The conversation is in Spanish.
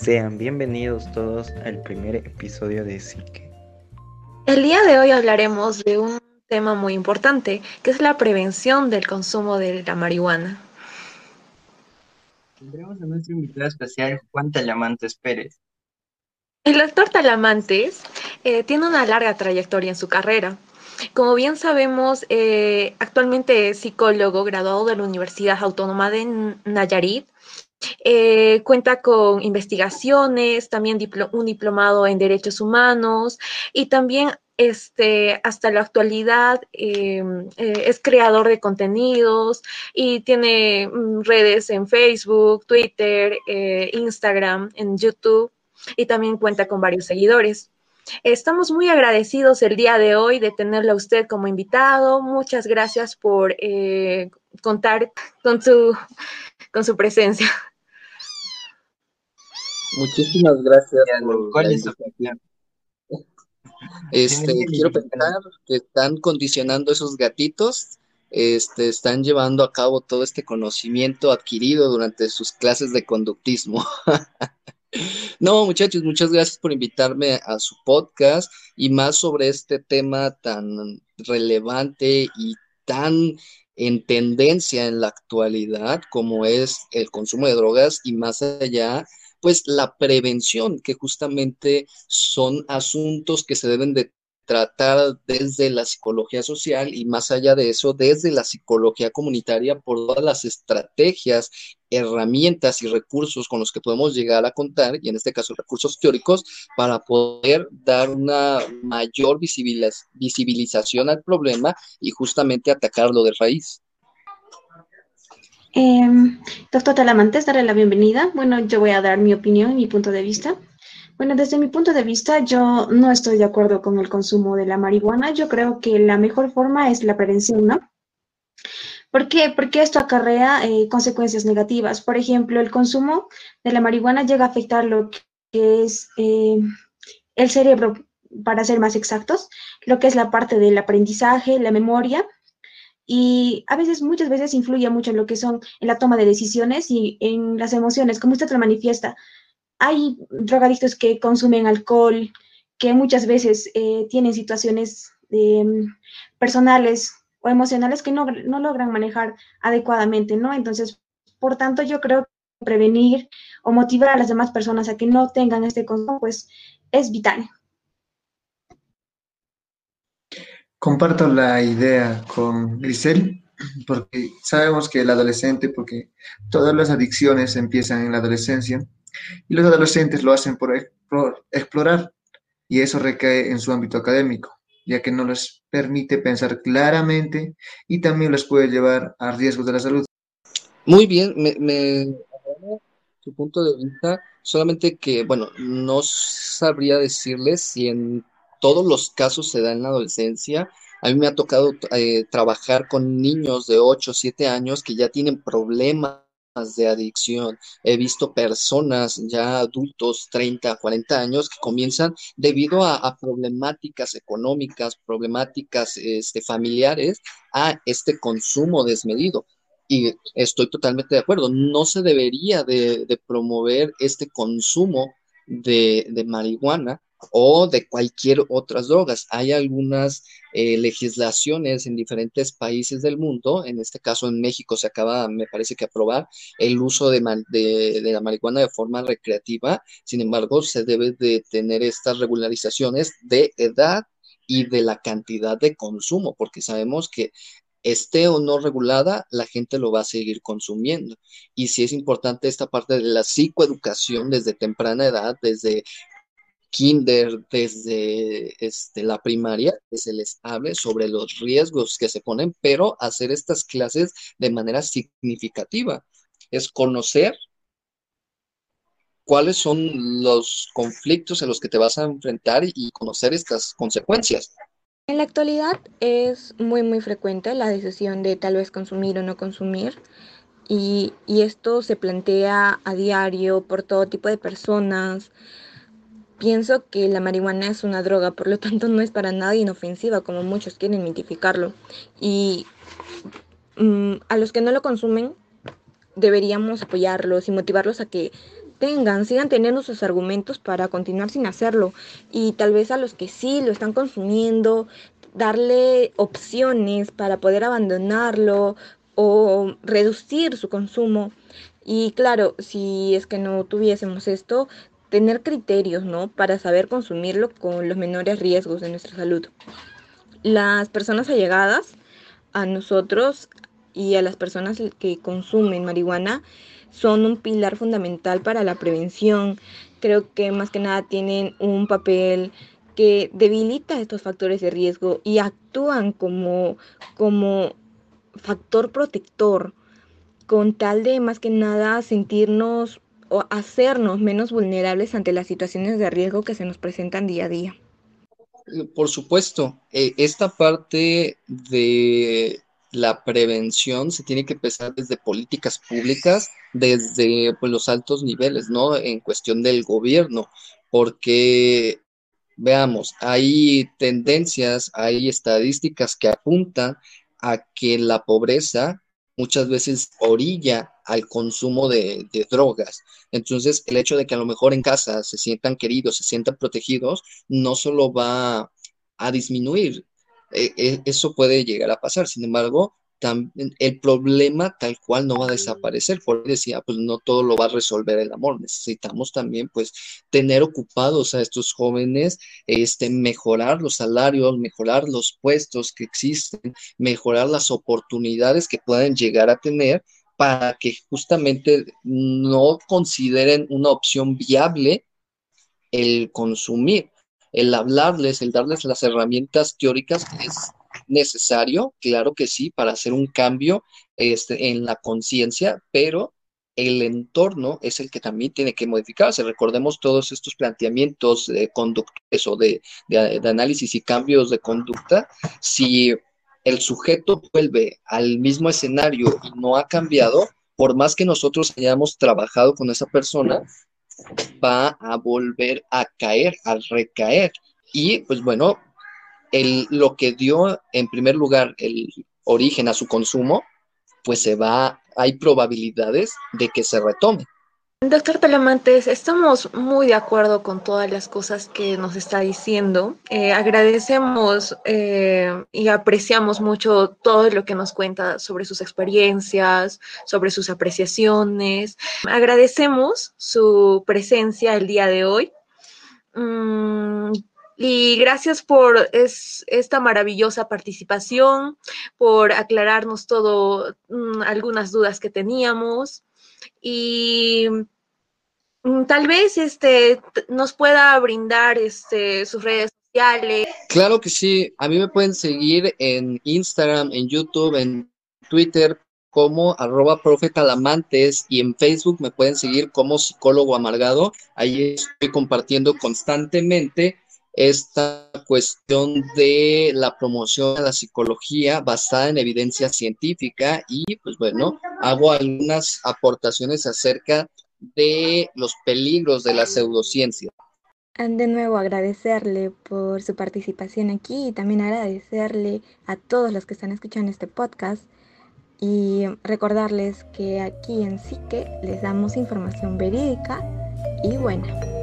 Sean bienvenidos todos al primer episodio de Psique. El día de hoy hablaremos de un tema muy importante, que es la prevención del consumo de la marihuana. Tendremos a nuestro invitado especial, Juan Talamantes Pérez. El doctor Talamantes eh, tiene una larga trayectoria en su carrera. Como bien sabemos, eh, actualmente es psicólogo graduado de la Universidad Autónoma de Nayarit. Eh, cuenta con investigaciones, también un diplomado en derechos humanos y también este, hasta la actualidad em, eh, es creador de contenidos y tiene mm, redes en Facebook, Twitter, Instagram, en YouTube y también cuenta con varios seguidores. Estamos muy agradecidos el día de hoy de tenerle a usted como invitado. Muchas gracias por eh, contar con su, con su presencia. Muchísimas gracias por la invitación. Este, quiero pensar que están condicionando esos gatitos, este, están llevando a cabo todo este conocimiento adquirido durante sus clases de conductismo. No, muchachos, muchas gracias por invitarme a su podcast y más sobre este tema tan relevante y tan en tendencia en la actualidad como es el consumo de drogas y más allá, pues la prevención, que justamente son asuntos que se deben de tratar desde la psicología social y más allá de eso, desde la psicología comunitaria por todas las estrategias, herramientas y recursos con los que podemos llegar a contar, y en este caso recursos teóricos, para poder dar una mayor visibilización al problema y justamente atacarlo de raíz. Em, doctor Talamantes, darle la bienvenida. Bueno, yo voy a dar mi opinión y mi punto de vista. Bueno, desde mi punto de vista, yo no estoy de acuerdo con el consumo de la marihuana. Yo creo que la mejor forma es la prevención, ¿no? ¿Por qué? Porque esto acarrea eh, consecuencias negativas. Por ejemplo, el consumo de la marihuana llega a afectar lo que es eh, el cerebro, para ser más exactos, lo que es la parte del aprendizaje, la memoria, y a veces, muchas veces influye mucho en lo que son en la toma de decisiones y en las emociones, como usted lo manifiesta hay drogadictos que consumen alcohol, que muchas veces eh, tienen situaciones em, personales o emocionales que no, logran manejar adecuadamente, ¿no? Entonces, por tanto, yo creo que prevenir o motivar a las demás personas a que no tengan este consumo, pues es vital. Comparto la idea con Grisel, porque sabemos que el adolescente, porque todas las adicciones empiezan en la adolescencia, y los adolescentes lo hacen por, explorar y eso recae en su ámbito académico, ya que no les permite pensar claramente y también los puede llevar a riesgos de la salud. Muy bien, me, me su punto de vista, solamente que, bueno, no sabría decirles si en todos los casos se da en la adolescencia. A mí me ha tocado eh, trabajar con niños de 8 o 7 años que ya tienen problemas de adicción. He visto personas ya adultos, 30, 40 años, que comienzan debido a, problemáticas económicas, problemáticas este, familiares, a este consumo desmedido. Y estoy totalmente de acuerdo, no se debería de, promover este consumo de marihuana o de cualquier otras drogas. Hay algunas eh, legislaciones en diferentes países del mundo, en este caso en México se acaba, me parece que aprobar el uso de, de, la marihuana de forma recreativa, sin embargo, se debe de tener estas regularizaciones de edad y de la cantidad de consumo, porque sabemos que esté o no regulada, la gente lo va a seguir consumiendo. Y si es importante esta parte de la psicoeducación desde temprana edad, desde kinder, desde este, la primaria, que se les hable sobre los riesgos que se ponen, pero hacer estas clases de manera significativa. Es conocer cuáles son los conflictos en los que te vas a enfrentar y conocer estas consecuencias. En la actualidad es muy muy frecuente la decisión de tal vez consumir o no consumir y, y esto se plantea a diario por todo tipo de personas, Pienso que la marihuana es una droga, por lo tanto no es para nada inofensiva como muchos quieren identificarlo. Y mm, a los que no lo consumen deberíamos apoyarlos y motivarlos a que sostengan, sigan teniendo sus argumentos para continuar sin hacerlo. Y tal vez a los que sí lo están consumiendo, darle opciones para poder abandonarlo o reducir su consumo. Y claro, si es que no tuviésemos esto, tener criterios, ¿no? Para saber consumirlo con los menores riesgos de nuestra salud. Las personas allegadas a nosotros y a las personas que consumen marihuana son un pilar fundamental para la prevención. Creo que más que nada tienen un papel que debilita estos factores de riesgo y actúan como, como factor protector con tal de más que nada sentirnos o hacernos menos vulnerables ante las situaciones de riesgo que se nos presentan día a día. Por supuesto, eh, esta parte de la prevención se tiene que empezar desde políticas públicas, desde pues, los altos niveles, ¿no? En cuestión del gobierno, porque veamos, hay tendencias, hay estadísticas que apuntan a que la pobreza muchas veces orilla al consumo de, drogas. Entonces, el hecho de que a lo mejor en casa se sientan queridos, se sientan protegidos, no solo va a disminuir, eh, eh, eso puede llegar a pasar. Sin embargo, el problema tal cual no va a desaparecer. Por decía, pues no todo lo va a resolver el amor. Necesitamos también, pues, tener ocupados a estos jóvenes, este, mejorar los salarios, mejorar los puestos que existen, mejorar las oportunidades que puedan llegar a tener para que justamente no consideren una opción viable el consumir, el hablarles, el darles las herramientas teóricas es necesario, claro que sí, para hacer un cambio este, en la conciencia, pero el entorno es el que también tiene que modificarse. Recordemos todos estos planteamientos de o de, de, análisis y cambios de conducta. Si el sujeto vuelve al mismo escenario y no ha cambiado, por más que nosotros hayamos trabajado con esa persona, va a volver a caer, a recaer. Y pues bueno, lo que dio en primer lugar el origen a su consumo, pues se va, hay probabilidades de que se retome. Doctor Talamantes, estamos muy de acuerdo con todas las cosas que nos está diciendo. Eh, agradecemos eh, y apreciamos mucho todo lo que nos cuenta sobre sus experiencias, sobre sus apreciaciones. Agradecemos su presencia el día de hoy. Mm, y gracias por esta maravillosa participación, por aclararnos todo, mm, algunas dudas que teníamos. Y mm, tal vez este, nos pueda brindar este, sus redes sociales. Claro que sí, a mí me pueden seguir en Instagram, en YouTube, en Twitter como arroba profetalamantes y en Facebook me pueden seguir como psicólogo amargado. Ahí estoy compartiendo constantemente esta cuestión de la promoción de la psicología basada en evidencia científica y pues bueno, hago algunas aportaciones acerca de los peligros de la pseudociencia. De nuevo agradecerle por su participación aquí y también agradecerle a todos los que están escuchando este podcast y recordarles que aquí en Psique les damos información verídica y buena.